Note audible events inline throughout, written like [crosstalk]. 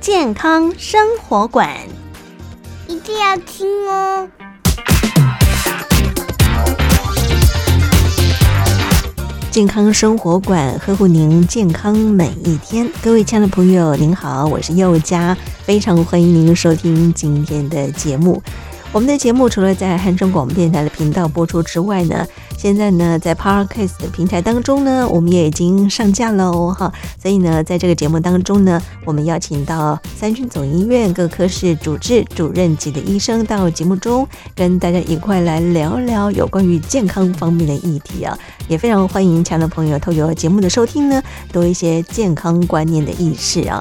健康生活馆，一定要听哦。健康生活馆呵护您健康每一天，各位亲爱的朋友，您好，我是佑佳，非常欢迎您收听今天的节目。我们的节目除了在汉中广播电台的频道播出之外呢，现在呢在 Podcast 的平台当中呢，我们也已经上架了哦哈。所以呢，在这个节目当中呢，我们邀请到三军总医院各科室主治、主任级的医生到节目中，跟大家一块来聊聊有关于健康方面的议题啊。也非常欢迎亲爱的朋友透过节目的收听呢，多一些健康观念的意识啊。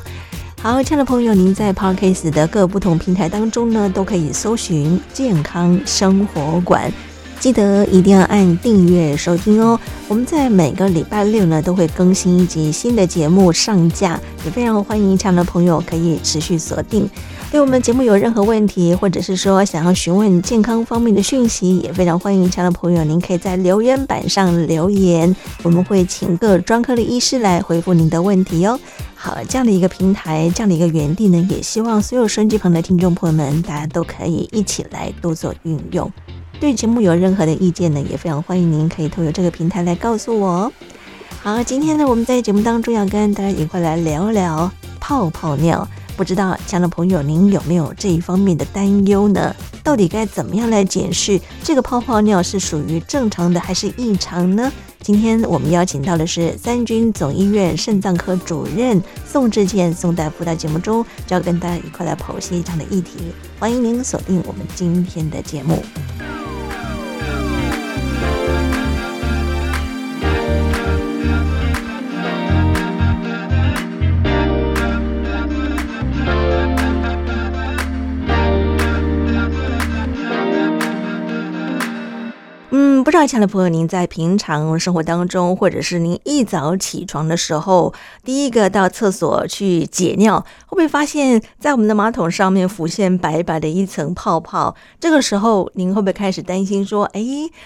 好，亲爱的朋友，您在 Podcast 的各不同平台当中呢，都可以搜寻“健康生活馆”，记得一定要按订阅收听哦。我们在每个礼拜六呢，都会更新一集新的节目上架，也非常欢迎亲爱的朋友可以持续锁定。对我们节目有任何问题，或者是说想要询问健康方面的讯息，也非常欢迎亲爱的朋友，您可以在留言板上留言，我们会请各专科的医师来回复您的问题哦。好，这样的一个平台，这样的一个园地呢，也希望所有收音机旁的听众朋友们，大家都可以一起来多做运用。对节目有任何的意见呢，也非常欢迎您可以透过这个平台来告诉我。好，今天呢，我们在节目当中要跟大家一块来聊聊泡泡尿。不知道，亲爱的朋友，您有没有这一方面的担忧呢？到底该怎么样来检视这个泡泡尿是属于正常的还是异常呢？今天我们邀请到的是三军总医院肾脏科主任宋志健宋大夫，在节目中就要跟大家一块来剖析这样的议题。欢迎您锁定我们今天的节目。不知道，亲爱的朋友，您在平常生活当中，或者是您一早起床的时候，第一个到厕所去解尿，会不会发现，在我们的马桶上面浮现白白的一层泡泡？这个时候，您会不会开始担心说，哎，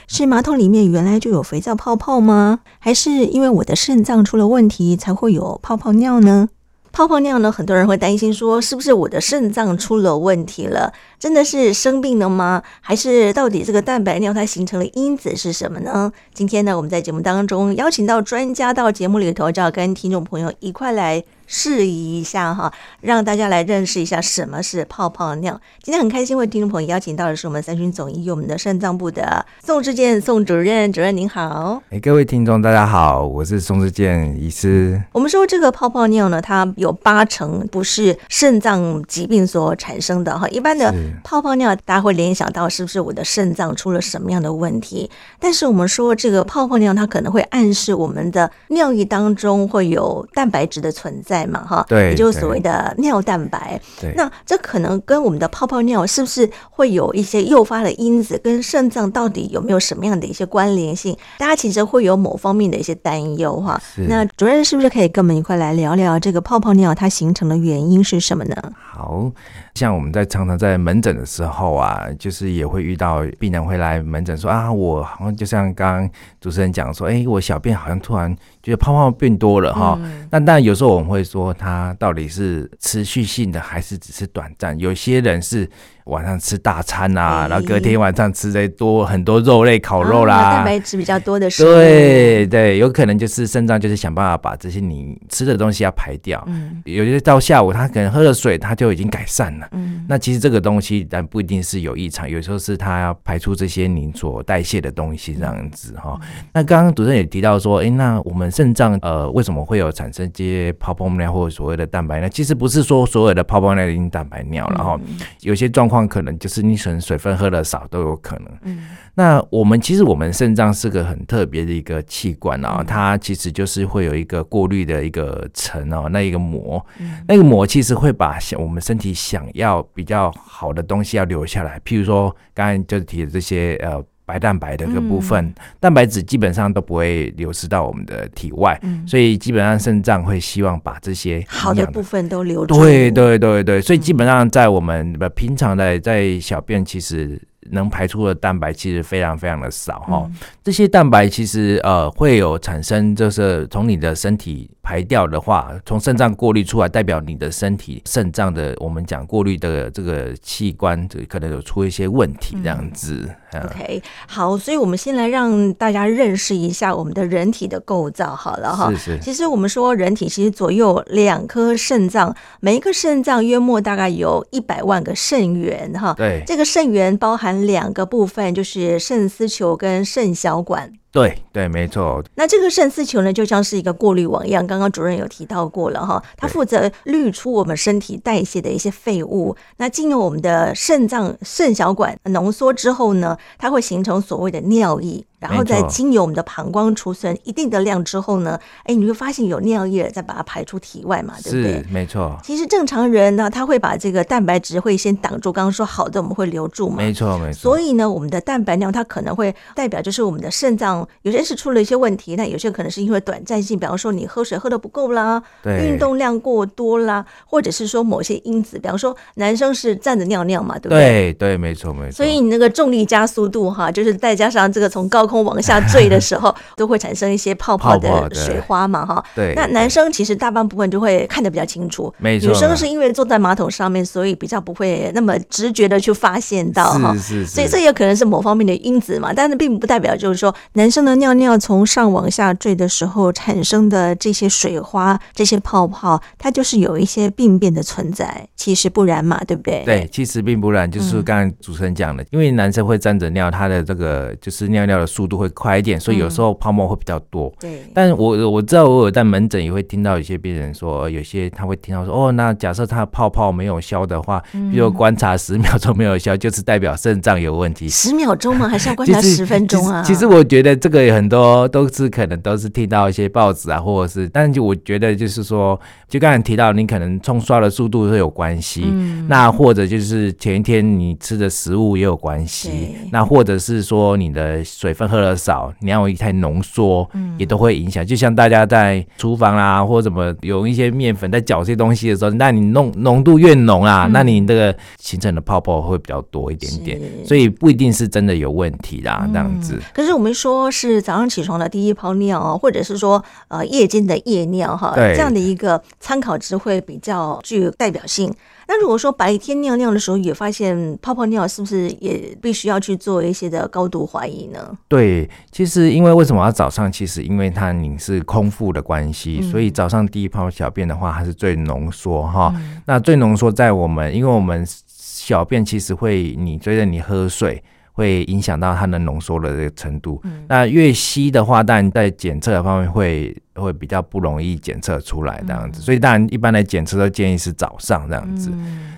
是马桶里面原来就有肥皂泡泡吗？还是因为我的肾脏出了问题才会有泡泡尿呢？泡泡尿呢，很多人会担心说，是不是我的肾脏出了问题了？真的是生病了吗？还是到底这个蛋白尿它形成的因子是什么呢？今天呢，我们在节目当中邀请到专家到节目里头，就要跟听众朋友一块来。示意一下哈，让大家来认识一下什么是泡泡尿。今天很开心为听众朋友邀请到的是我们三军总医院我们的肾脏部的宋志健宋主任，主任您好。哎，各位听众大家好，我是宋志健医师。我们说这个泡泡尿呢，它有八成不是肾脏疾病所产生的哈。一般的泡泡尿，大家会联想到是不是我的肾脏出了什么样的问题？但是我们说这个泡泡尿，它可能会暗示我们的尿液当中会有蛋白质的存在。在嘛哈，对，也就是所谓的尿蛋白。对，那这可能跟我们的泡泡尿是不是会有一些诱发的因子，跟肾脏到底有没有什么样的一些关联性？大家其实会有某方面的一些担忧哈。那主任是不是可以跟我们一块来聊聊这个泡泡尿它形成的原因是什么呢？好。像我们在常常在门诊的时候啊，就是也会遇到病人会来门诊说啊，我好像就像刚刚主持人讲说，哎，我小便好像突然觉得泡泡变多了哈。那当然有时候我们会说，它到底是持续性的还是只是短暂？有些人是。晚上吃大餐啊，然后隔天晚上吃的多很多肉类烤肉啦，蛋白质比较多的时候，对对，有可能就是肾脏就是想办法把这些你吃的东西要排掉。嗯，有些到下午他可能喝了水，他就已经改善了。嗯，那其实这个东西但不一定是有异常，有时候是他要排出这些你所代谢的东西这样子哈。那刚刚主持人也提到说，哎，那我们肾脏呃为什么会有产生这些泡泡尿或者所谓的蛋白呢？其实不是说所有的泡泡尿已经蛋白尿了哈，有些状况。况可能就是你可能水分喝的少都有可能。嗯，那我们其实我们肾脏是个很特别的一个器官啊、哦，它其实就是会有一个过滤的一个层哦，那一个膜，那个膜其实会把想我们身体想要比较好的东西要留下来，譬如说刚才就提的这些呃。白蛋白的一个部分，嗯、蛋白质基本上都不会流失到我们的体外，嗯、所以基本上肾脏会希望把这些好的部分都留住。对对对对，所以基本上在我们平常的在小便，其实能排出的蛋白其实非常非常的少哈。嗯、这些蛋白其实呃会有产生，就是从你的身体。排掉的话，从肾脏过滤出来，代表你的身体肾脏的我们讲过滤的这个器官，就可能有出一些问题这样子。嗯、OK，好，所以我们先来让大家认识一下我们的人体的构造好了哈。是是。其实我们说人体其实左右两颗肾脏，每一个肾脏约莫大概有一百万个肾源哈。对。这个肾源包含两个部分，就是肾丝球跟肾小管。对对，没错。那这个肾丝球呢，就像是一个过滤网一样，刚刚主任有提到过了哈，它负责滤出我们身体代谢的一些废物。那进入我们的肾脏肾小管浓缩之后呢，它会形成所谓的尿液。然后再经由我们的膀胱储存一定的量之后呢，哎，你会发现有尿液，再把它排出体外嘛，对不对？没错。其实正常人呢，他会把这个蛋白质会先挡住。刚刚说好的，我们会留住嘛，没错，没错。所以呢，我们的蛋白尿它可能会代表就是我们的肾脏有些是出了一些问题，那有些可能是因为短暂性，比方说你喝水喝的不够啦，运动量过多啦，或者是说某些因子，比方说男生是站着尿尿嘛，对不对？对，对，没错，没错。所以你那个重力加速度哈，就是再加上这个从高空往下坠。的时候 [laughs] 都会产生一些泡泡的水花嘛，哈。对。那男生其实大半部分就会看得比较清楚，没错。女生是因为坐在马桶上面，所以比较不会那么直觉的去发现到哈。是是是。所以这也可能是某方面的因子嘛，但是并不代表就是说男生的尿尿从上往下坠的时候产生的这些水花、这些泡泡，它就是有一些病变的存在。其实不然嘛，对不对？对，其实并不然，就是刚才主持人讲的，嗯、因为男生会站着尿，他的这个就是尿尿的速度会快一点。所以有时候泡沫会比较多，嗯、对。但是我我知道，我有在门诊也会听到一些病人说，有些他会听到说，哦，那假设他的泡泡没有消的话，比如观察十秒钟没有消，就是代表肾脏有问题。十秒钟吗？还是要观察十分钟啊？其实，其实我觉得这个有很多都是可能都是听到一些报纸啊，或者是，但是就我觉得就是说，就刚才提到你可能冲刷的速度是有关系，嗯、那或者就是前一天你吃的食物也有关系，对那或者是说你的水分喝的少，你。尿液太浓缩，嗯也都会影响。就像大家在厨房啊，或者怎么有一些面粉在搅这些东西的时候，那你浓浓度越浓啊，那你这个形成的泡泡会比较多一点点，所以不一定是真的有问题啦，这样子。可是我们说是早上起床的第一泡尿，或者是说呃夜间的夜尿哈，这样的一个参考值会比较具有代表性。那如果说白天尿尿的时候也发现泡泡尿，是不是也必须要去做一些的高度怀疑呢？对，其实因为为什么要早上？其实因为它你是空腹的关系，嗯、所以早上第一泡小便的话，它是最浓缩哈。嗯、那最浓缩在我们，因为我们小便其实会你随着你喝水，会影响到它能浓缩的这个程度。嗯、那越稀的话，但在检测的方面会。会比较不容易检测出来这样子，所以当然一般的检测都建议是早上这样子。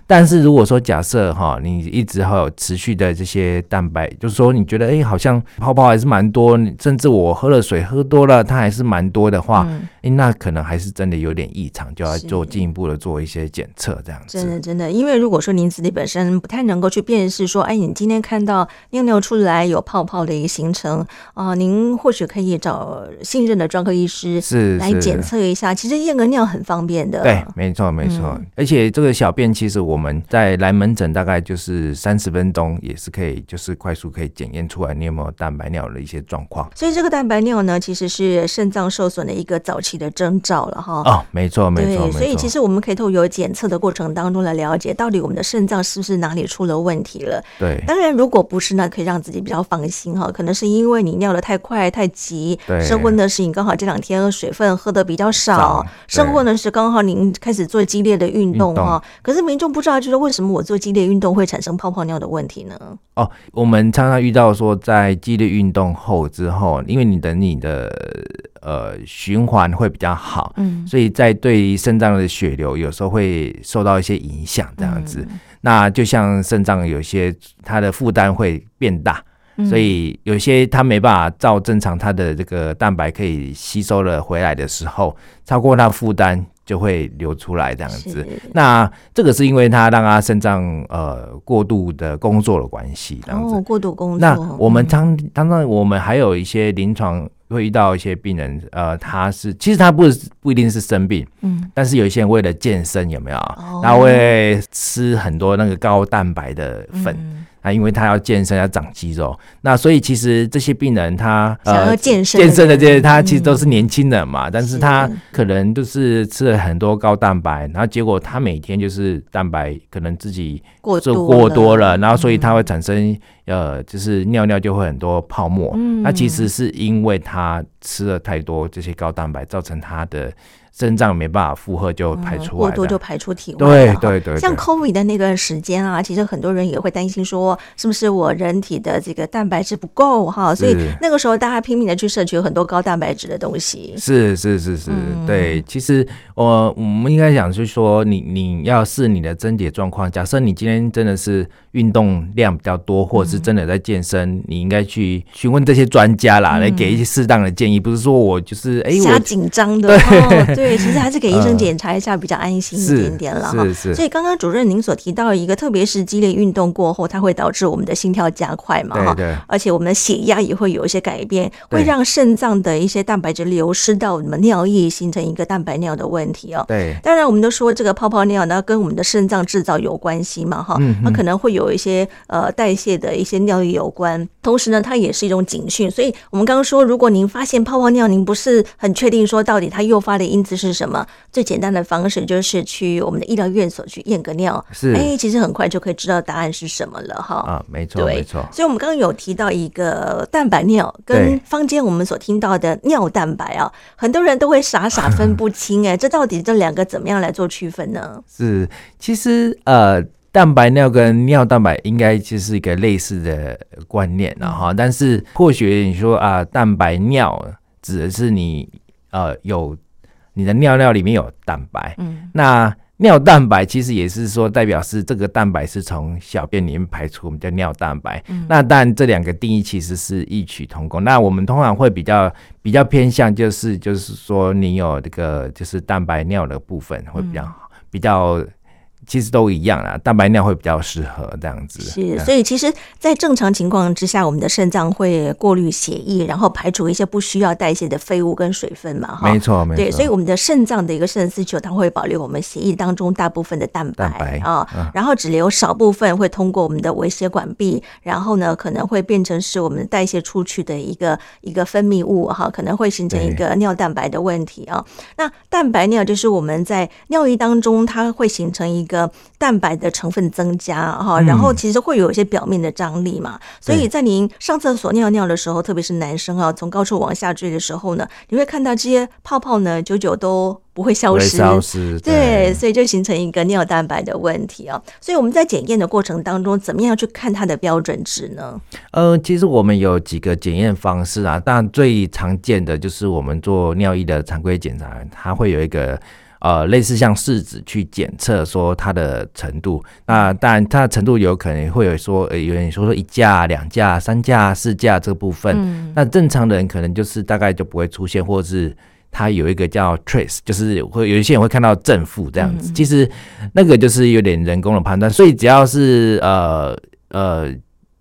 但是如果说假设哈，你一直还有持续的这些蛋白，就是说你觉得哎，好像泡泡还是蛮多，甚至我喝了水喝多了，它还是蛮多的话，哎，那可能还是真的有点异常，就要做进一步的做一些检测这样子。真的真的，因为如果说您自己本身不太能够去辨识说，哎，你今天看到尿尿出来有泡泡的一个形成啊，您或许可以找信任的专科医师。是，来检测一下，其实验个尿很方便的。对，没错没错。嗯、而且这个小便，其实我们在来门诊大概就是三十分钟，也是可以，就是快速可以检验出来你有没有蛋白尿的一些状况。所以这个蛋白尿呢，其实是肾脏受损的一个早期的征兆了哈。哦，没错没错。所以其实我们可以透过有检测的过程当中来了解，到底我们的肾脏是不是哪里出了问题了。对。当然，如果不是，呢可以让自己比较放心哈。可能是因为你尿得太快太急，对，生温的事情刚好这两天水分喝的比较少，生活呢是刚好您开始做激烈的运动哈。可是民众不知道，就是为什么我做激烈运动会产生泡泡尿的问题呢？哦，我们常常遇到说，在激烈运动后之后，因为你等你的呃循环会比较好，嗯，所以在对肾脏的血流有时候会受到一些影响，这样子。嗯那就像肾脏有些它的负担会变大，所以有些它没办法照正常它的这个蛋白可以吸收了回来的时候，超过它负担就会流出来这样子。那这个是因为它让它肾脏呃过度的工作的关系，这样子。过度工作。那我们常当然我们还有一些临床。会遇到一些病人，呃，他是其实他不是不一定是生病，嗯，但是有一些人为了健身有没有？哦、他会吃很多那个高蛋白的粉。嗯。啊，因为他要健身，要长肌肉，那所以其实这些病人他呃健身、呃、健身的这些，他其实都是年轻人嘛，嗯、但是他可能就是吃了很多高蛋白，然后结果他每天就是蛋白可能自己过多过多了，然后所以他会产生、嗯、呃，就是尿尿就会很多泡沫，嗯、那其实是因为他吃了太多这些高蛋白，造成他的。肾脏没办法负荷，就排出过多就排出体外。对对对，像 COVID 的那段时间啊，其实很多人也会担心说，是不是我人体的这个蛋白质不够哈？所以那个时候大家拼命的去摄取很多高蛋白质的东西。是是是是，嗯、对。其实我我们应该讲，就是说你你要视你的身体状况。假设你今天真的是运动量比较多，或者是真的在健身，嗯、你应该去询问这些专家啦，来给一些适当的建议。不是说我就是哎，瞎紧张的。对。哦对，其实还是给医生 [laughs] 检查一下比较安心一点点了哈。是是。所以刚刚主任您所提到一个，特别是激烈运动过后，它会导致我们的心跳加快嘛哈。对对。而且我们的血压也会有一些改变，会让肾脏的一些蛋白质流失到我们尿液，形成一个蛋白尿的问题哦。对。当然，我们都说这个泡泡尿呢，跟我们的肾脏制造有关系嘛哈。嗯。它可能会有一些呃代谢的一些尿液有关，同时呢，它也是一种警讯。所以我们刚刚说，如果您发现泡泡尿，您不是很确定说到底它诱发的因子。是什么？最简单的方式就是去我们的医疗院所去验个尿，是哎，其实很快就可以知道答案是什么了哈。啊，没错，没错。所以，我们刚刚有提到一个蛋白尿，跟坊间我们所听到的尿蛋白啊，很多人都会傻傻 [laughs] 分不清哎，这到底这两个怎么样来做区分呢？是，其实呃，蛋白尿跟尿蛋白应该就是一个类似的观念了哈。但是，或许你说啊，蛋白尿指的是你呃有。你的尿尿里面有蛋白，嗯，那尿蛋白其实也是说代表是这个蛋白是从小便里面排出，我们叫尿蛋白。嗯，那但这两个定义其实是异曲同工。那我们通常会比较比较偏向就是就是说你有这个就是蛋白尿的部分会比较好，嗯，比较。其实都一样啦，蛋白尿会比较适合这样子。是，所以其实，在正常情况之下，我们的肾脏会过滤血液，然后排除一些不需要代谢的废物跟水分嘛。哈，没错，没错。对，所以我们的肾脏的一个肾丝球，它会保留我们血液当中大部分的蛋白啊，然后只留少部分会通过我们的微血管壁，然后呢，可能会变成是我们代谢出去的一个一个分泌物哈，可能会形成一个尿蛋白的问题啊。那蛋白尿就是我们在尿液当中，它会形成一个。蛋白的成分增加哈，然后其实会有一些表面的张力嘛，所以在您上厕所尿尿的时候，特别是男生啊，从高处往下坠的时候呢，你会看到这些泡泡呢，久久都不会消失，消失，对，所以就形成一个尿蛋白的问题啊。所以我们在检验的过程当中，怎么样去看它的标准值呢？呃，其实我们有几个检验方式啊，但最常见的就是我们做尿液的常规检查，它会有一个。呃，类似像试纸去检测说它的程度，那当然它的程度有可能会有说，呃，有人说说一架、两架、三架、四架这个部分，嗯、那正常的人可能就是大概就不会出现，或者是它有一个叫 trace，就是会有一些人会看到正负这样子，嗯、其实那个就是有点人工的判断，所以只要是呃呃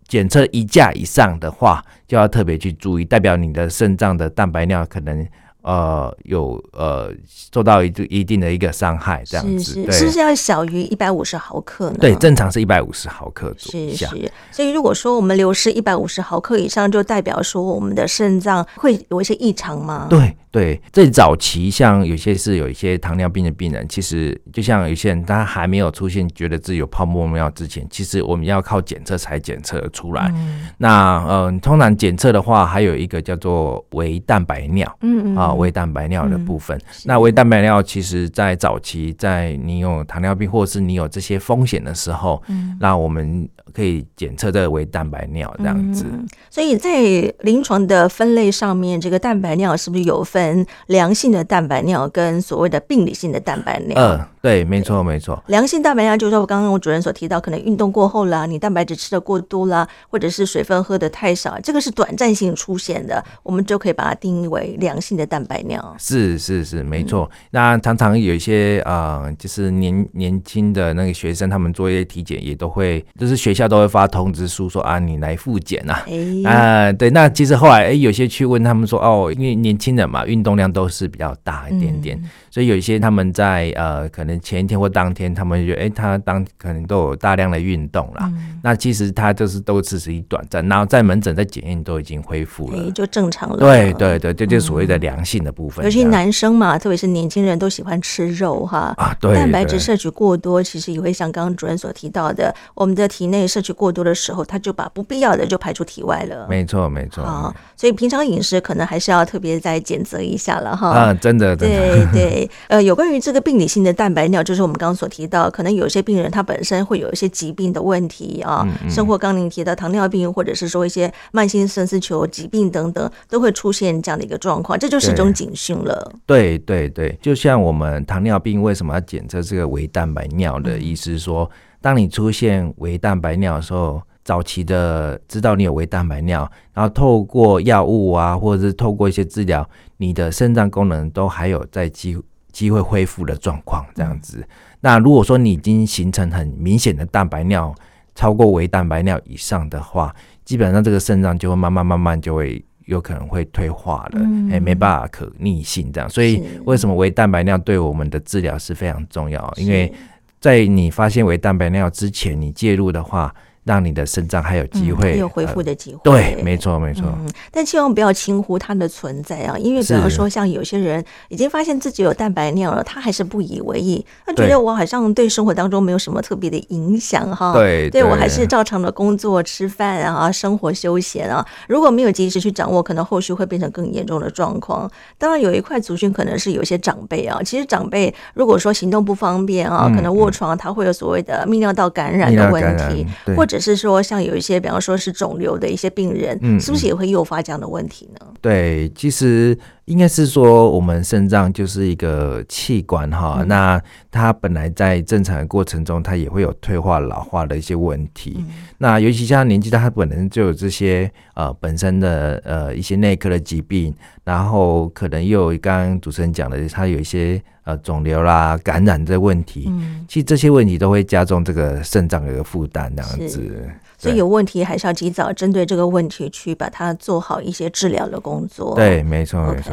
检测一价以上的话，就要特别去注意，代表你的肾脏的蛋白尿可能。呃，有呃，受到一一定的一个伤害，这样子，是不是要小于一百五十毫克呢？对，正常是一百五十毫克左右。是是，所以如果说我们流失一百五十毫克以上，就代表说我们的肾脏会有一些异常吗？对。对，最早期像有些是有一些糖尿病的病人，其实就像有些人他还没有出现觉得自己有泡沫尿之前，其实我们要靠检测才检测出来。嗯、那嗯、呃，通常检测的话，还有一个叫做微蛋白尿，嗯嗯啊，微蛋白尿的部分。嗯、那微蛋白尿其实在早期，在你有糖尿病或者是你有这些风险的时候，嗯，那我们可以检测这个微蛋白尿这样子。嗯、所以在临床的分类上面，这个蛋白尿是不是有分良性的蛋白尿跟所谓的病理性的蛋白尿？嗯，对，没错，没错。良性蛋白尿就是说，我刚刚我主任所提到，可能运动过后啦，你蛋白质吃的过多啦，或者是水分喝的太少，这个是短暂性出现的，我们就可以把它定义为良性的蛋白尿。是是是，没错。嗯、那常常有一些呃，就是年年轻的那个学生，他们做一些体检也都会，就是学校都会发通知书说啊，你来复检呐。哎、啊，对，那其实后来哎，有些去问他们说哦，因为年轻人嘛，运动量都是比较大一点点，所以有一些他们在呃，可能前一天或当天，他们就觉得哎，他当可能都有大量的运动啦。嗯、那其实他就是都只是一短暂，然后在门诊在检验都已经恢复了，就正常了。对对对，这就是所谓的良性的部分。尤其男生嘛，特别是年轻人都喜欢吃肉哈啊，对，蛋白质摄取过多，其实也会像刚刚主任所提到的，我们的体内摄取过多的时候，他就把不必要的就排出体外了。没错没错。啊，所以平常饮食可能还是要特别再检测一下了哈。啊，真的，真的。对 [laughs] 对，呃，有关于这个病理性的蛋白尿，就是我们刚刚所提到，可能有些病人他本身会有一些疾病的问题啊，生活刚您提到糖尿病，或者是说一些慢性肾丝球疾病等等，都会出现这样的一个状况，这就是一种警讯了。对对对，就像我们糖尿病为什么要检测这个微蛋白尿的意思是说，当你出现微蛋白尿的时候。早期的知道你有微蛋白尿，然后透过药物啊，或者是透过一些治疗，你的肾脏功能都还有在机机会恢复的状况，这样子。那如果说你已经形成很明显的蛋白尿，超过微蛋白尿以上的话，基本上这个肾脏就会慢慢慢慢就会有可能会退化了，嗯、哎，没办法可逆性这样。所以为什么微蛋白尿对我们的治疗是非常重要？因为在你发现微蛋白尿之前，你介入的话。让你的肾脏还有机会，还有恢复的机会。对，没错，没错。嗯，但千万不要轻忽它的存在啊！因为比方说，像有些人已经发现自己有蛋白尿了，他还是不以为意，他觉得我好像对生活当中没有什么特别的影响哈。对，对我还是照常的工作、吃饭啊、生活休闲啊。如果没有及时去掌握，可能后续会变成更严重的状况。当然，有一块族群可能是有些长辈啊，其实长辈如果说行动不方便啊，可能卧床，他会有所谓的泌尿道感染的问题，或者。只是说，像有一些，比方说是肿瘤的一些病人，嗯，是不是也会诱发这样的问题呢？对，其实应该是说，我们肾脏就是一个器官哈，嗯、那它本来在正常的过程中，它也会有退化、老化的一些问题。嗯、那尤其像年纪大，它本身就有这些呃本身的呃一些内科的疾病，然后可能又有刚刚主持人讲的，它有一些。呃，肿瘤啦、感染这问题，嗯，其实这些问题都会加重这个肾脏的一个负担，这样子。所以有问题还是要及早针对这个问题去把它做好一些治疗的工作。对，没错，没错。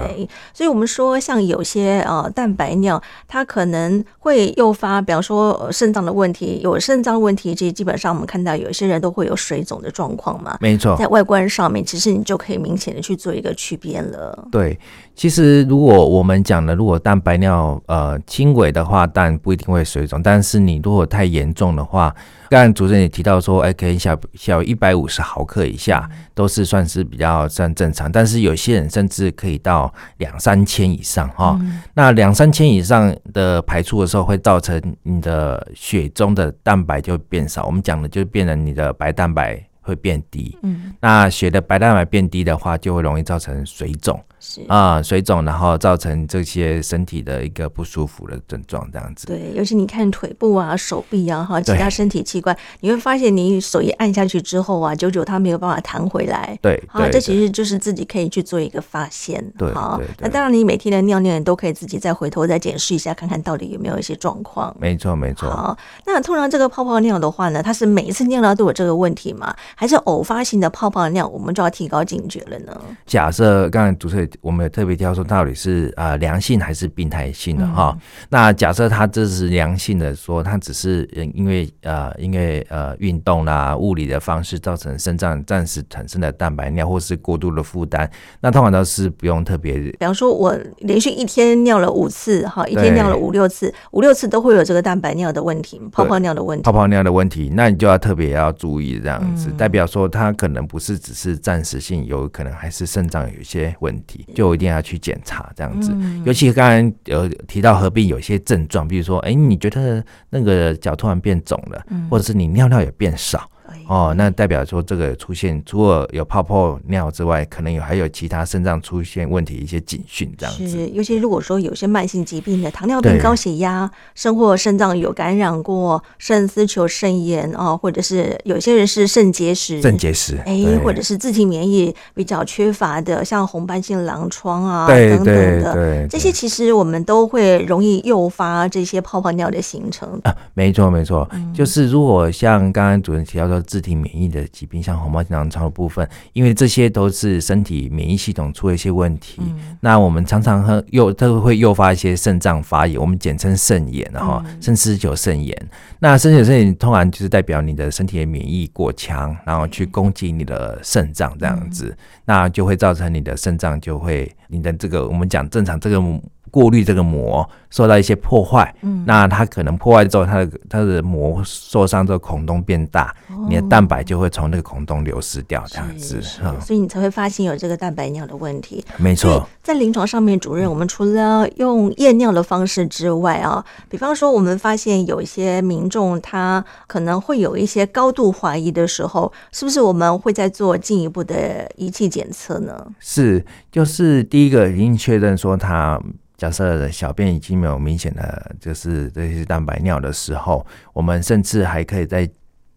所以我们说，像有些呃蛋白尿，它可能会诱发，比方说肾脏的问题。有肾脏问题，其实基本上我们看到有一些人都会有水肿的状况嘛。没错，在外观上面，其实你就可以明显的去做一个区别了。对，其实如果我们讲的，如果蛋白尿呃轻微的话，但不一定会水肿。但是你如果太严重的话，刚才主持人也提到说，哎，可以小小一百五十毫克以下都是算是比较算正常，但是有些人甚至可以到两三千以上哈。嗯、那两三千以上的排出的时候，会造成你的血中的蛋白就变少。我们讲的就变成你的白蛋白会变低。嗯，那血的白蛋白变低的话，就会容易造成水肿。是啊，水肿，然后造成这些身体的一个不舒服的症状，这样子。对，尤其你看腿部啊、手臂啊、哈其他身体器官，你会发现你手一按下去之后啊，久久它没有办法弹回来。对，啊，这其实就是自己可以去做一个发现。对，好，那当然你每天的尿尿你都可以自己再回头再检视一下，看看到底有没有一些状况。没错，没错。好，那通常这个泡泡尿的话呢，它是每一次尿尿都有这个问题吗？还是偶发性的泡泡尿，我们就要提高警觉了呢？假设刚才主持人我们有特别挑说到底是啊、呃、良性还是病态性的哈、嗯。那假设它这是良性的，说它只是因为呃因为呃运动啦物理的方式造成肾脏暂时产生的蛋白尿或是过度的负担，那通常都是不用特别。比方说我连续一天尿了五次哈，一天尿了五六次，五六次都会有这个蛋白尿的问题，泡泡尿的问题，泡泡尿的问题，那你就要特别要注意这样子，嗯、代表说它可能不是只是暂时性，有可能还是肾脏有一些问题，就一定要去检查这样子。嗯、尤其刚才有提到合并有些症状，比如说，哎、欸，你觉得那个脚突然变肿了，嗯、或者是你尿尿也变少。哦，那代表说这个出现除了有泡泡尿之外，可能有还有其他肾脏出现问题一些警讯这样子。是，尤其如果说有些慢性疾病的糖尿病、高血压，甚或肾脏有感染过肾丝球肾炎哦，或者是有些人是肾结石，肾结石，哎，或者是自体免疫比较缺乏的，像红斑性狼疮啊对等等的。对这些其实我们都会容易诱发这些泡泡尿的形成。啊，没错没错，嗯，就是如果像刚刚主任提到说自体免疫的疾病，像红斑性狼疮的部分，因为这些都是身体免疫系统出了一些问题，嗯、那我们常常和又都会诱发一些肾脏发炎，我们简称肾炎，然后肾丝球肾炎。那肾丝球肾炎通常就是代表你的身体的免疫过强，然后去攻击你的肾脏这样子，嗯、那就会造成你的肾脏就会你的这个我们讲正常这个过滤这个膜。受到一些破坏，嗯，那它可能破坏之后，它的它的膜受伤之后，孔洞变大，哦，你的蛋白就会从那个孔洞流失掉，这样子，所以你才会发现有这个蛋白尿的问题。没错，在临床上面，主任，我们除了用验尿的方式之外啊，比方说，我们发现有一些民众他可能会有一些高度怀疑的时候，是不是我们会再做进一步的仪器检测呢？是，就是第一个已经确认说他。假设小便已经没有明显的就是这些蛋白尿的时候，我们甚至还可以再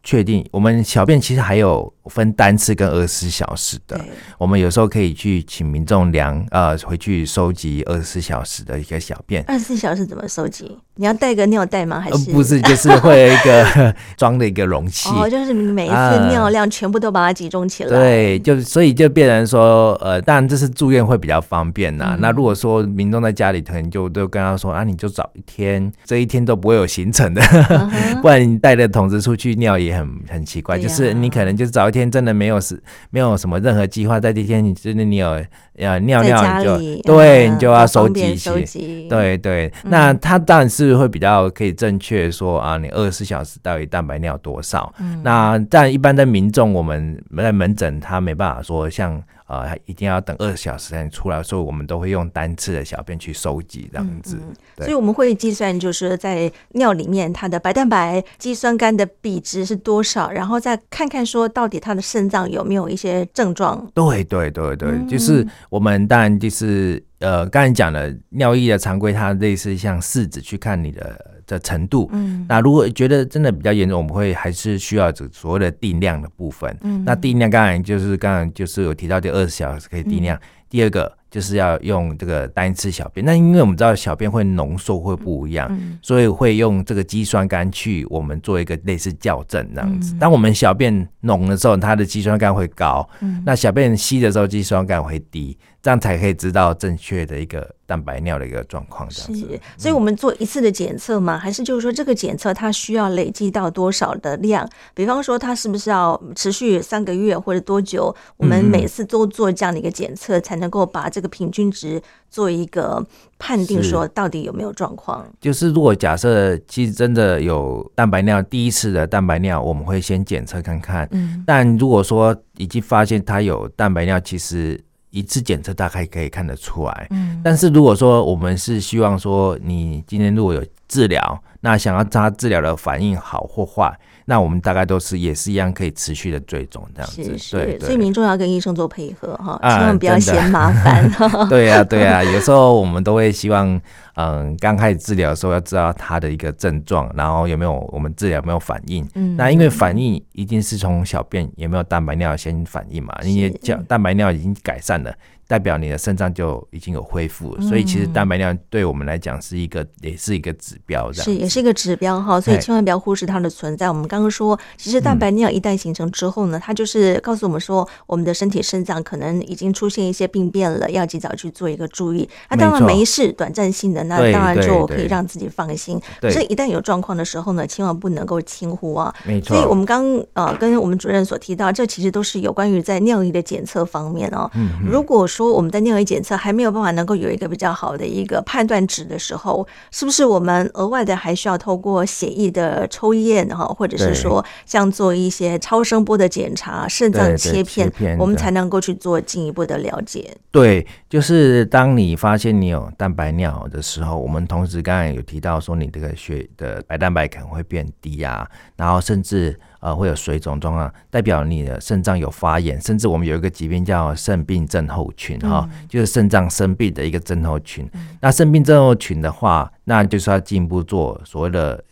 确定，我们小便其实还有。分单次跟二十四小时的，我们有时候可以去请民众量，呃，回去收集二十四小时的一个小便。二十四小时怎么收集？你要带个尿袋吗？还是、呃、不是？就是会有一个装的一个容器。[laughs] 哦，就是每一次尿量全部都把它集中起来。呃、对，就所以就变成说，呃，当然这是住院会比较方便呐、啊。嗯、那如果说民众在家里，可能就都跟他说啊，你就找一天，这一天都不会有行程的，嗯、[laughs] 不然你带着桶子出去尿也很很奇怪。啊、就是你可能就找一天，真的没有是没有什么任何计划，在这一天你真的你有要尿尿你就对，你就要收集起，对对。嗯、那他当然是会比较可以正确说啊，你二十四小时到底蛋白尿多少？嗯、那但一般的民众，我们在门诊他没办法说像。呃，一定要等二十小时才能出来，所以我们都会用单次的小便去收集这样子。嗯嗯、所以我们会计算，就是在尿里面它的白蛋白、肌酸酐的比值是多少，然后再看看说到底它的肾脏有没有一些症状。对对对对，嗯、就是我们当然就是呃，刚才讲的尿液的常规，它类似像试纸去看你的。的程度，嗯，那如果觉得真的比较严重，我们会还是需要这所谓的定量的部分，嗯，那定量刚才就是刚才就是有提到这二十小时可以定量，嗯、第二个就是要用这个单次小便，那因为我们知道小便会浓缩会不一样，嗯，所以会用这个肌酸酐去我们做一个类似校正这样子，嗯、当我们小便浓的时候，它的肌酸酐会高，嗯，那小便稀的时候，肌酸酐会低。这样才可以知道正确的一个蛋白尿的一个状况。这样子，所以我们做一次的检测嘛，还是就是说这个检测它需要累积到多少的量？比方说它是不是要持续三个月或者多久？我们每次都做这样的一个检测，才能够把这个平均值做一个判定，说到底有没有状况？就是如果假设其实真的有蛋白尿，第一次的蛋白尿，我们会先检测看看。嗯，但如果说已经发现它有蛋白尿，其实。一次检测大概可以看得出来，嗯，但是如果说我们是希望说你今天如果有治疗，那想要他治疗的反应好或坏。那我们大概都是也是一样可以持续的追踪这样子，是是。对，所以民众要跟医生做配合哈，千万不要嫌麻烦。[laughs] 对呀对呀，有时候我们都会希望，嗯，刚开始治疗的时候要知道他的一个症状，然后有没有我们治疗有没有反应。嗯，那因为反应一定是从小便有没有蛋白尿先反应嘛，因为叫蛋白尿已经改善了，代表你的肾脏就已经有恢复。所以其实蛋白尿对我们来讲是一个，也是一个指标，这样是也是一个指标哈。所以千万不要忽视它的存在。我们刚刚说，其实蛋白尿一旦形成之后呢，它就是告诉我们说，我们的身体肾脏可能已经出现一些病变了，要及早去做一个注意。那当然没事，短暂性的那当然就可以让自己放心。可是，一旦有状况的时候呢，千万不能够轻忽啊。没错。所以我们刚呃跟我们主任所提到，这其实都是有关于在尿液的检测方面哦。嗯。如果说我们在尿液检测还没有办法能够有一个比较好的一个判断值的时候，是不是我们额外的还需要透过血液的抽验哈，或者是说像做一些超声波的检查、肾脏切片，我们才能够去做进一步的了解？对，就是当你发现你有蛋白尿的时候，我们同时刚才有提到说你这个血的白蛋白可能会变低啊，然后甚至。呃，会有水肿状况，代表你的肾脏有发炎，甚至我们有一个疾病叫肾病症候群，哈、嗯，就是肾脏生病的一个症候群。嗯、那肾病症候群的话，那就是要进一步做所谓的